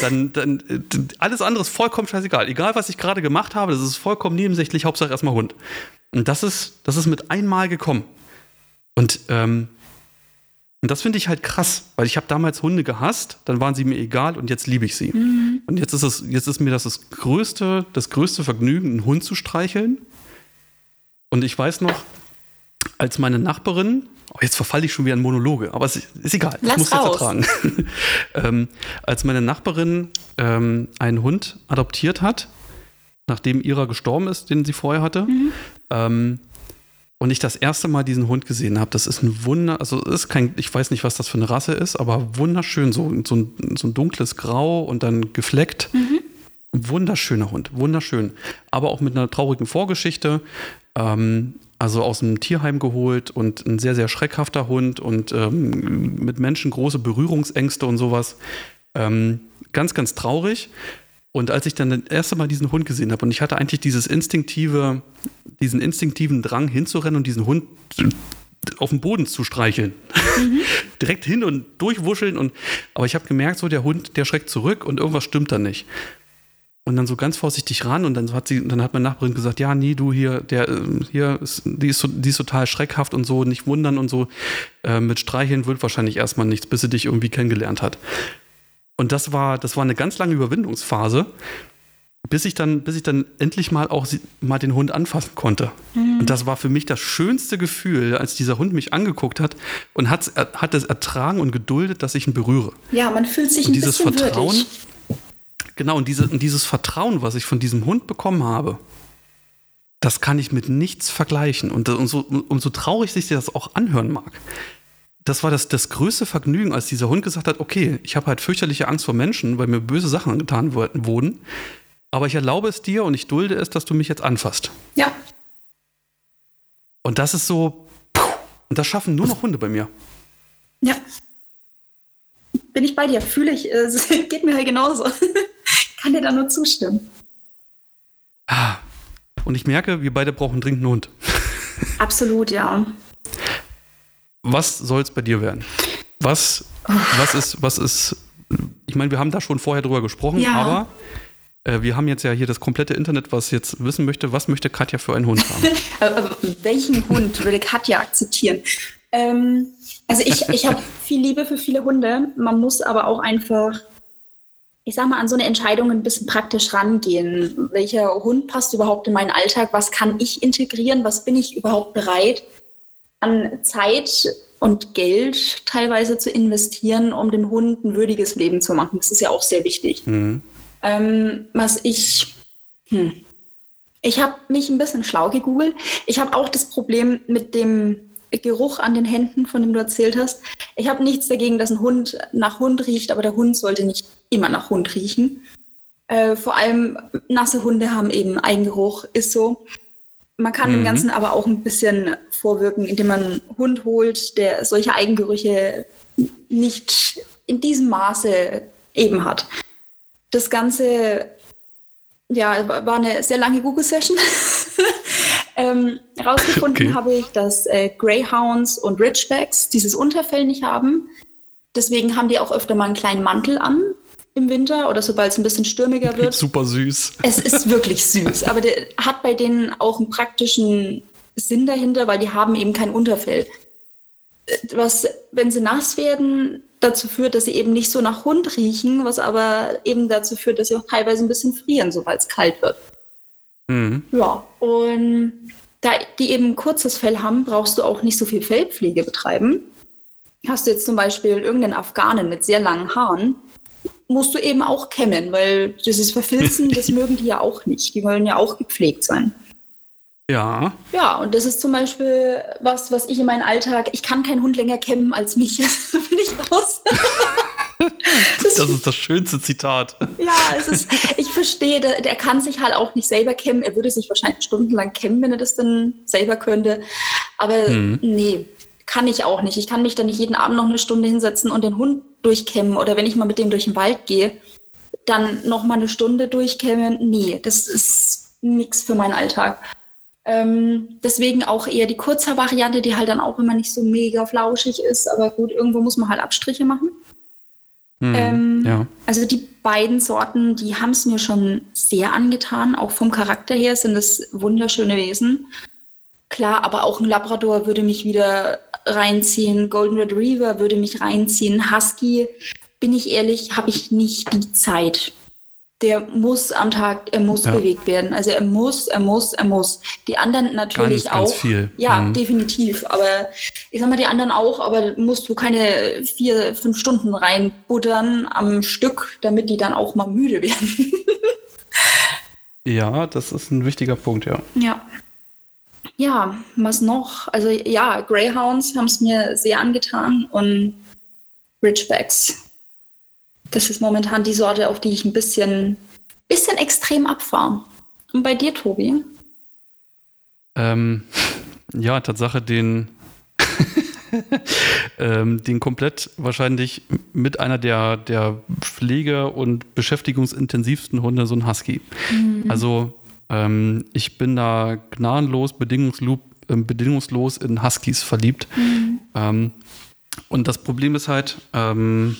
Dann, dann, äh, alles andere ist vollkommen scheißegal. Egal, was ich gerade gemacht habe, das ist vollkommen nebensächlich. Hauptsache erstmal Hund. Und das ist, das ist mit einmal gekommen. Und, ähm, und das finde ich halt krass, weil ich habe damals Hunde gehasst, dann waren sie mir egal und jetzt liebe ich sie. Mhm. Und jetzt ist, es, jetzt ist mir das, das größte, das größte Vergnügen, einen Hund zu streicheln und ich weiß noch, als meine Nachbarin, oh, jetzt verfalle ich schon wieder in Monologe, aber es ist egal, Lass ich muss raus. das ertragen. ähm, als meine Nachbarin ähm, einen Hund adoptiert hat, nachdem ihrer gestorben ist, den sie vorher hatte, mhm. ähm, und ich das erste Mal diesen Hund gesehen habe, das ist ein Wunder, also ist kein, ich weiß nicht, was das für eine Rasse ist, aber wunderschön, so, so, ein, so ein dunkles Grau und dann gefleckt. Mhm. Wunderschöner Hund, wunderschön. Aber auch mit einer traurigen Vorgeschichte. Ähm, also aus dem Tierheim geholt und ein sehr, sehr schreckhafter Hund und ähm, mit Menschen große Berührungsängste und sowas. Ähm, ganz, ganz traurig. Und als ich dann das erste Mal diesen Hund gesehen habe und ich hatte eigentlich dieses instinktive, diesen instinktiven Drang hinzurennen und diesen Hund auf den Boden zu streicheln. Mhm. Direkt hin und durchwuscheln und aber ich habe gemerkt, so der Hund, der schreckt zurück und irgendwas stimmt da nicht und dann so ganz vorsichtig ran und dann hat sie, dann hat meine Nachbarin gesagt, ja, nee, du hier, der ähm, hier, ist, die, ist, die ist total schreckhaft und so, nicht wundern und so. Äh, mit Streicheln wird wahrscheinlich erstmal nichts, bis sie dich irgendwie kennengelernt hat. Und das war, das war eine ganz lange Überwindungsphase, bis ich dann, bis ich dann endlich mal auch mal den Hund anfassen konnte. Mhm. Und das war für mich das schönste Gefühl, als dieser Hund mich angeguckt hat und hat, hat es ertragen und geduldet, dass ich ihn berühre. Ja, man fühlt sich und ein dieses bisschen Vertrauen. Würdig. Genau, und, diese, und dieses Vertrauen, was ich von diesem Hund bekommen habe, das kann ich mit nichts vergleichen. Und, und so, umso traurig sich das auch anhören mag. Das war das, das größte Vergnügen, als dieser Hund gesagt hat, okay, ich habe halt fürchterliche Angst vor Menschen, weil mir böse Sachen getan wurden. Aber ich erlaube es dir und ich dulde es, dass du mich jetzt anfasst. Ja. Und das ist so, Und das schaffen nur noch Hunde bei mir. Ja. Bin ich bei dir, fühle ich. Es geht mir halt genauso. Kann dir da nur zustimmen. Ah. Und ich merke, wir beide brauchen dringend einen Hund. Absolut, ja. Was soll es bei dir werden? Was, was ist, was ist, ich meine, wir haben da schon vorher drüber gesprochen, Ja. aber äh, wir haben jetzt ja hier das komplette Internet, was jetzt wissen möchte, was möchte Katja für einen Hund haben? Äh, äh, welchen Hund würde Katja akzeptieren? Ähm, also ich, ich habe viel Liebe für viele Hunde. Man muss aber auch einfach, ich sag mal, an so eine Entscheidung ein bisschen praktisch rangehen. Welcher Hund passt überhaupt in meinen Alltag? Was kann ich integrieren? Was bin ich überhaupt bereit an Zeit und Geld teilweise zu investieren, um dem Hund ein würdiges Leben zu machen? Das ist ja auch sehr wichtig. Mhm. Ähm, was ich, hm. ich habe mich ein bisschen schlau gegoogelt. Ich habe auch das Problem mit dem Geruch an den Händen, von dem du erzählt hast. Ich habe nichts dagegen, dass ein Hund nach Hund riecht, aber der Hund sollte nicht immer nach Hund riechen. Äh, vor allem nasse Hunde haben eben Eigengeruch, ist so. Man kann dem Mhm. Ganzen aber auch ein bisschen vorwirken, indem man einen Hund holt, der solche Eigengerüche nicht in diesem Maße eben hat. Das Ganze ja, war eine sehr lange Google-Session. ähm, rausgefunden Okay. habe ich, dass äh, Greyhounds und Ridgebacks dieses Unterfell nicht haben. Deswegen haben die auch öfter mal einen kleinen Mantel an im Winter oder sobald es ein bisschen stürmiger wird. Super süß. Es ist wirklich süß, aber der hat bei denen auch einen praktischen Sinn dahinter, weil die haben eben kein Unterfell. Was, wenn sie nass werden, dazu führt, dass sie eben nicht so nach Hund riechen, was aber eben dazu führt, dass sie auch teilweise ein bisschen frieren, sobald es kalt wird. Mhm. Ja, und da die eben ein kurzes Fell haben, brauchst du auch nicht so viel Fellpflege betreiben. Hast du jetzt zum Beispiel irgendeinen Afghanen mit sehr langen Haaren, musst du eben auch kämmen, weil dieses Verfilzen, das mögen die ja auch nicht. Die wollen ja auch gepflegt sein. Ja, Ja, und das ist zum Beispiel was, was ich in meinem Alltag, ich kann keinen Hund länger kämmen als mich. Das bin ich raus. das, ist das schönste Zitat. ja, es ist, ich verstehe, der, der kann sich halt auch nicht selber kämmen. Er würde sich wahrscheinlich stundenlang kämmen, wenn er das dann selber könnte. Aber Mhm. nee, kann ich auch nicht. Ich kann mich dann nicht jeden Abend noch eine Stunde hinsetzen und den Hund durchkämmen. Oder wenn ich mal mit dem durch den Wald gehe, dann noch mal eine Stunde durchkämmen. Nee, das ist nichts für meinen Alltag. Ähm, deswegen auch eher die Kurzhaar-Variante, die halt dann auch immer nicht so mega flauschig ist. Aber gut, irgendwo muss man halt Abstriche machen. Mhm. Ähm, ja. Also die beiden Sorten, die haben es mir schon sehr angetan. Auch vom Charakter her sind es wunderschöne Wesen. Klar, aber auch ein Labrador würde mich wieder reinziehen. Golden Retriever würde mich reinziehen. Husky, bin ich ehrlich, habe ich nicht die Zeit. Der muss am Tag, er muss Ja. bewegt werden. Also er muss, er muss, er muss. Die anderen natürlich Ganz, ganz auch. viel. Ja, Mhm. definitiv. Aber ich sag mal, die anderen auch, aber musst du keine vier, fünf Stunden reinbuttern am Stück, damit die dann auch mal müde werden. Ja, das ist ein wichtiger Punkt, ja. ja. Ja, was noch? Also ja, Greyhounds haben es mir sehr angetan und Ridgebacks. Das ist momentan die Sorte, auf die ich ein bisschen, bisschen extrem abfahre. Und bei dir, Tobi? Ähm, ja, Tatsache, den, ähm, den komplett wahrscheinlich mit einer der, der Pflege- und beschäftigungsintensivsten Hunde, so ein Husky. Also ähm, ich bin da gnadenlos, bedingungslos, ähm, bedingungslos in Huskies verliebt. Ähm, und das Problem ist halt, ähm,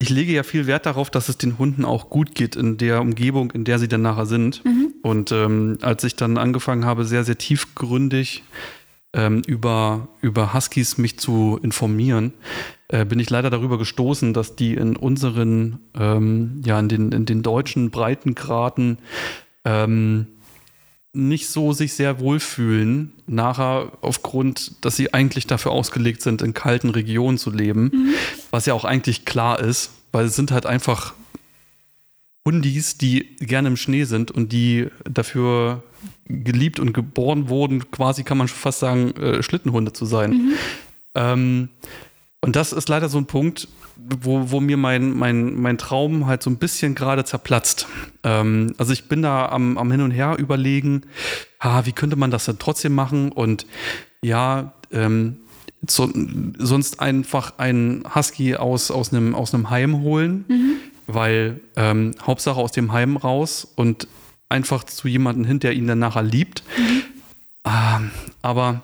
ich lege ja viel Wert darauf, dass es den Hunden auch gut geht in der Umgebung, in der sie dann nachher sind. Und ähm, als ich dann angefangen habe, sehr, sehr tiefgründig ähm, über, über Huskies mich zu informieren, äh, bin ich leider darüber gestoßen, dass die in unseren, ähm, ja, in den, in den deutschen Breitengraden ähm, nicht so sich sehr wohlfühlen, nachher aufgrund, dass sie eigentlich dafür ausgelegt sind, in kalten Regionen zu leben, was ja auch eigentlich klar ist, weil es sind halt einfach Hundis, die gerne im Schnee sind und die dafür geliebt und geboren wurden, quasi kann man schon fast sagen, äh, Schlittenhunde zu sein. Ähm, und das ist leider so ein Punkt, wo, wo mir mein, mein, mein Traum halt so ein bisschen gerade zerplatzt. Ähm, also ich bin da am, am Hin und Her überlegen, ha, wie könnte man das denn trotzdem machen? Und ja, ähm, so, sonst einfach einen Husky aus, aus, einem, aus einem Heim holen, mhm. weil ähm, Hauptsache aus dem Heim raus und einfach zu jemandem hin, der ihn dann nachher liebt. Mhm. Ähm, aber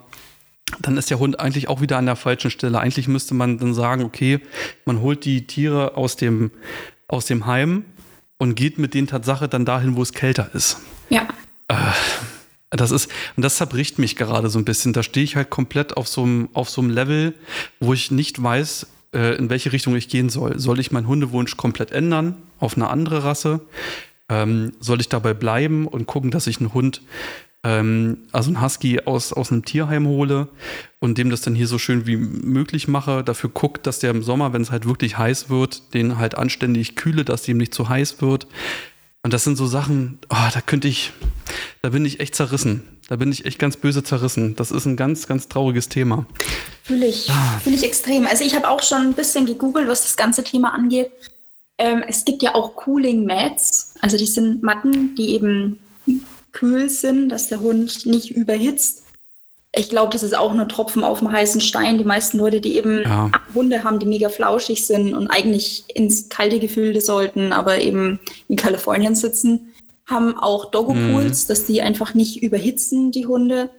dann ist der Hund eigentlich auch wieder an der falschen Stelle. Eigentlich müsste man dann sagen, okay, man holt die Tiere aus dem, aus dem Heim und geht mit denen Tatsache dann dahin, wo es kälter ist. Ja. Äh, das ist, und das zerbricht mich gerade so ein bisschen. Da stehe ich halt komplett auf so einem, auf so einem Level, wo ich nicht weiß, äh, in welche Richtung ich gehen soll. Soll ich meinen Hundewunsch komplett ändern auf eine andere Rasse? Ähm, soll ich dabei bleiben und gucken, dass ich einen Hund, ähm, also einen Husky aus, aus einem Tierheim hole und dem das dann hier so schön wie möglich mache, dafür guckt, dass der im Sommer, wenn es halt wirklich heiß wird, den halt anständig kühle, dass dem nicht zu heiß wird. Und das sind so Sachen, oh, da könnte ich, da bin ich echt zerrissen. Da bin ich echt ganz böse zerrissen. Das ist ein ganz, ganz trauriges Thema. Fühle ich, ah. fühle ich extrem. Also ich habe auch schon ein bisschen gegoogelt, was das ganze Thema angeht. Ähm, es gibt ja auch Cooling Mats. Also die sind Matten, die eben kühl sind, dass der Hund nicht überhitzt. Ich glaube, das ist auch nur Tropfen auf dem heißen Stein. Die meisten Leute, die eben ja. Hunde haben, die mega flauschig sind und eigentlich ins kalte Gefilde sollten, aber eben in Kalifornien sitzen, haben auch Doggo Pools, mhm. dass die einfach nicht überhitzen, die Hunde.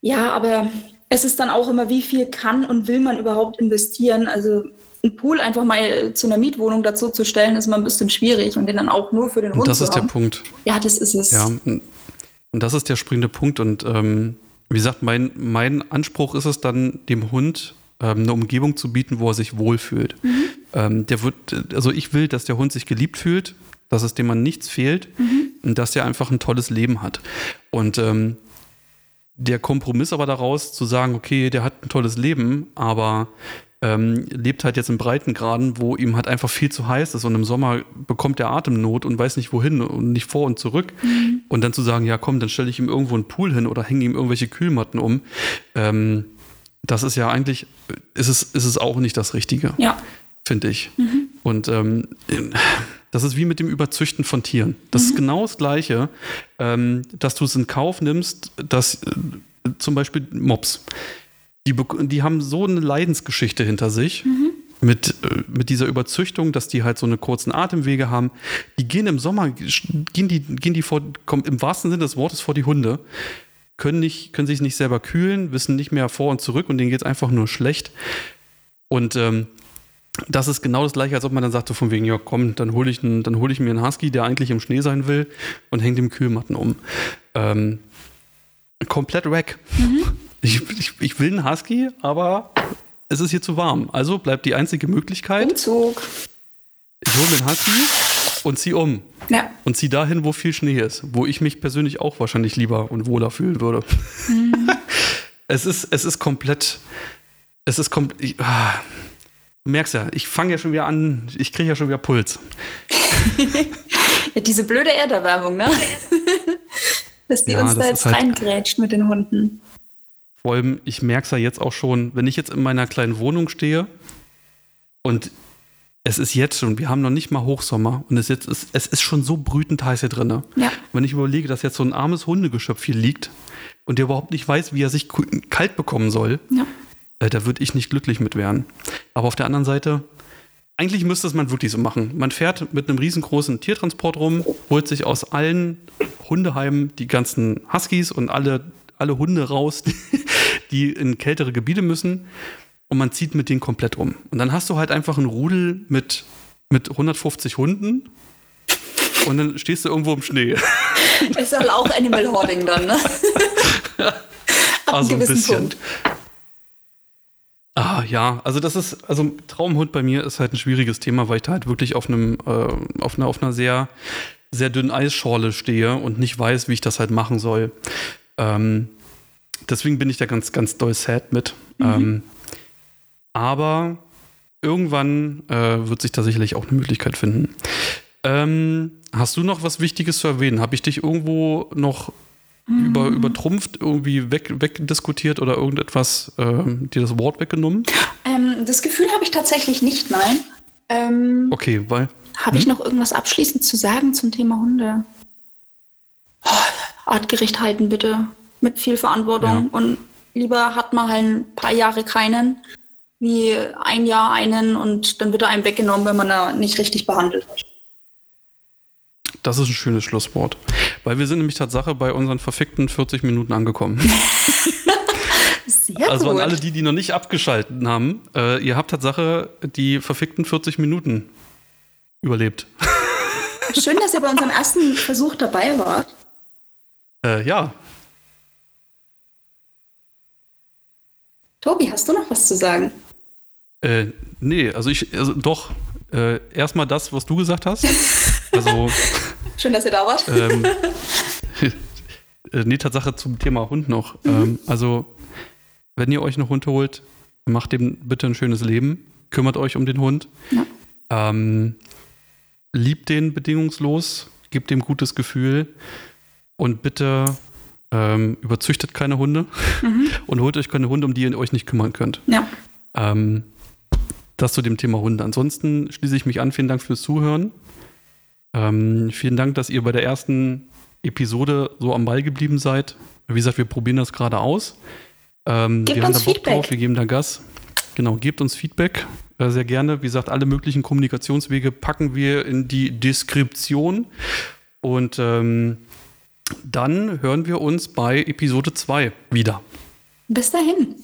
Ja, aber es ist dann auch immer, wie viel kann und will man überhaupt investieren? Also ein Pool einfach mal zu einer Mietwohnung dazu zu stellen, ist immer ein bisschen schwierig und den dann auch nur für den Hund und das ist haben. der Punkt. Ja, das ist es. Ja, und das ist der springende Punkt und ähm, wie gesagt, mein, mein Anspruch ist es dann, dem Hund ähm, eine Umgebung zu bieten, wo er sich wohlfühlt. Mhm. Ähm, der wird, also ich will, dass der Hund sich geliebt fühlt, dass es dem an nichts fehlt mhm. und dass er einfach ein tolles Leben hat. Und ähm, der Kompromiss aber daraus zu sagen, okay, der hat ein tolles Leben, aber ähm, lebt halt jetzt in Breitengraden, wo ihm halt einfach viel zu heiß ist und im Sommer bekommt er Atemnot und weiß nicht wohin und nicht vor und zurück. Mhm. Und dann zu sagen, ja komm, dann stelle ich ihm irgendwo einen Pool hin oder hänge ihm irgendwelche Kühlmatten um. Ähm, das ist ja eigentlich, ist es, ist es auch nicht das Richtige. Ja. Finde ich. Mhm. Und ähm, das ist wie mit dem Überzüchten von Tieren. Das mhm. ist genau das Gleiche, ähm, dass du es in Kauf nimmst, dass äh, zum Beispiel Mops die, die haben so eine Leidensgeschichte hinter sich. Mhm. Mit, äh, mit dieser Überzüchtung, dass die halt so eine kurzen Atemwege haben. Die gehen im Sommer, gehen die, gehen die vor, kommen im wahrsten Sinne des Wortes vor die Hunde, können, nicht, können sich nicht selber kühlen, wissen nicht mehr vor und zurück und denen geht es einfach nur schlecht. Und ähm, das ist genau das gleiche, als ob man dann sagte, von wegen, ja komm, dann hole ich, hol ich mir einen Husky, der eigentlich im Schnee sein will und hängt dem Kühlmatten um. Ähm, komplett weg. Mhm. Ich, ich, ich will einen Husky, aber es ist hier zu warm. Also bleibt die einzige Möglichkeit. Umzug. Ich hole mir einen Husky und ziehe um. Ja. Und ziehe dahin, wo viel Schnee ist. Wo ich mich persönlich auch wahrscheinlich lieber und wohler fühlen würde. Mhm. es, ist, es ist komplett. Es ist komplett. Ah, du merkst ja, ich fange ja schon wieder an, ich kriege ja schon wieder Puls. ja, diese blöde Erderwärmung, ne? Dass die ja, uns da jetzt halt reingrätscht mit den Hunden. Vor allem, ich merke es ja jetzt auch schon, wenn ich jetzt in meiner kleinen Wohnung stehe und es ist jetzt schon, wir haben noch nicht mal Hochsommer und es, jetzt ist, es ist schon so brütend heiß hier drin. Ja. Wenn ich überlege, dass jetzt so ein armes Hundegeschöpf hier liegt und der überhaupt nicht weiß, wie er sich kalt bekommen soll, ja. äh, da würde ich nicht glücklich mit werden. Aber auf der anderen Seite, eigentlich müsste es man wirklich so machen. Man fährt mit einem riesengroßen Tiertransport rum, holt sich aus allen Hundeheimen die ganzen Huskies und alle alle Hunde raus, die in kältere Gebiete müssen und man zieht mit denen komplett um. Und dann hast du halt einfach ein Rudel mit, mit 150 Hunden und dann stehst du irgendwo im Schnee. Ist halt auch Animal Hoarding dann, ne? also ein bisschen. Punkt. Ah ja, also das ist, also Traumhund bei mir ist halt ein schwieriges Thema, weil ich da halt wirklich auf einem, äh, auf einer, auf einer sehr, sehr dünnen Eisschorle stehe und nicht weiß, wie ich das halt machen soll. Ähm, deswegen bin ich da ganz, ganz doll sad mit. Mhm. Ähm, aber irgendwann äh, wird sich da sicherlich auch eine Möglichkeit finden. Ähm, hast du noch was Wichtiges zu erwähnen? Habe ich dich irgendwo noch mhm. über, übertrumpft, irgendwie weg, wegdiskutiert oder irgendetwas äh, dir das Wort weggenommen? Ähm, das Gefühl habe ich tatsächlich nicht, nein. Ähm, okay, weil. Habe ich hm? noch irgendwas abschließend zu sagen zum Thema Hunde? Oh, artgerecht halten, bitte. Mit viel Verantwortung ja. und Lieber hat man halt ein paar Jahre keinen, wie ein Jahr einen und dann wird er einem weggenommen, wenn man da nicht richtig behandelt hat. Das ist ein schönes Schlusswort. Weil wir sind nämlich Tatsache bei unseren verfickten 40 Minuten angekommen. Sehr also gut. an alle die, die noch nicht abgeschalten haben, äh, ihr habt Tatsache die verfickten 40 Minuten überlebt. Schön, dass ihr bei unserem ersten Versuch dabei wart. Äh, ja. Tobi, hast du noch was zu sagen? Äh, nee, also ich, also doch, äh, erstmal das, was du gesagt hast. Also. Schön, dass ihr da wart. Ähm, äh, nee, Tatsache zum Thema Hund noch. Mhm. Ähm, also, wenn ihr euch einen Hund holt, macht dem bitte ein schönes Leben. Kümmert euch um den Hund. Ja. Ähm, liebt den bedingungslos, gebt dem gutes Gefühl und bitte ähm, überzüchtet keine Hunde mhm. und holt euch keine Hunde, um die ihr euch nicht kümmern könnt. Ja. Ähm, das zu dem Thema Hunde. Ansonsten schließe ich mich an. Vielen Dank fürs Zuhören. Ähm, vielen Dank, dass ihr bei der ersten Episode so am Ball geblieben seid. Wie gesagt, wir probieren das gerade aus. Ähm, wir haben da Bock Feedback. drauf, wir geben da Gas. Genau, gebt uns Feedback äh, sehr gerne. Wie gesagt, alle möglichen Kommunikationswege packen wir in die Deskription. Und ähm, dann hören wir uns bei Episode 2 wieder. Bis dahin.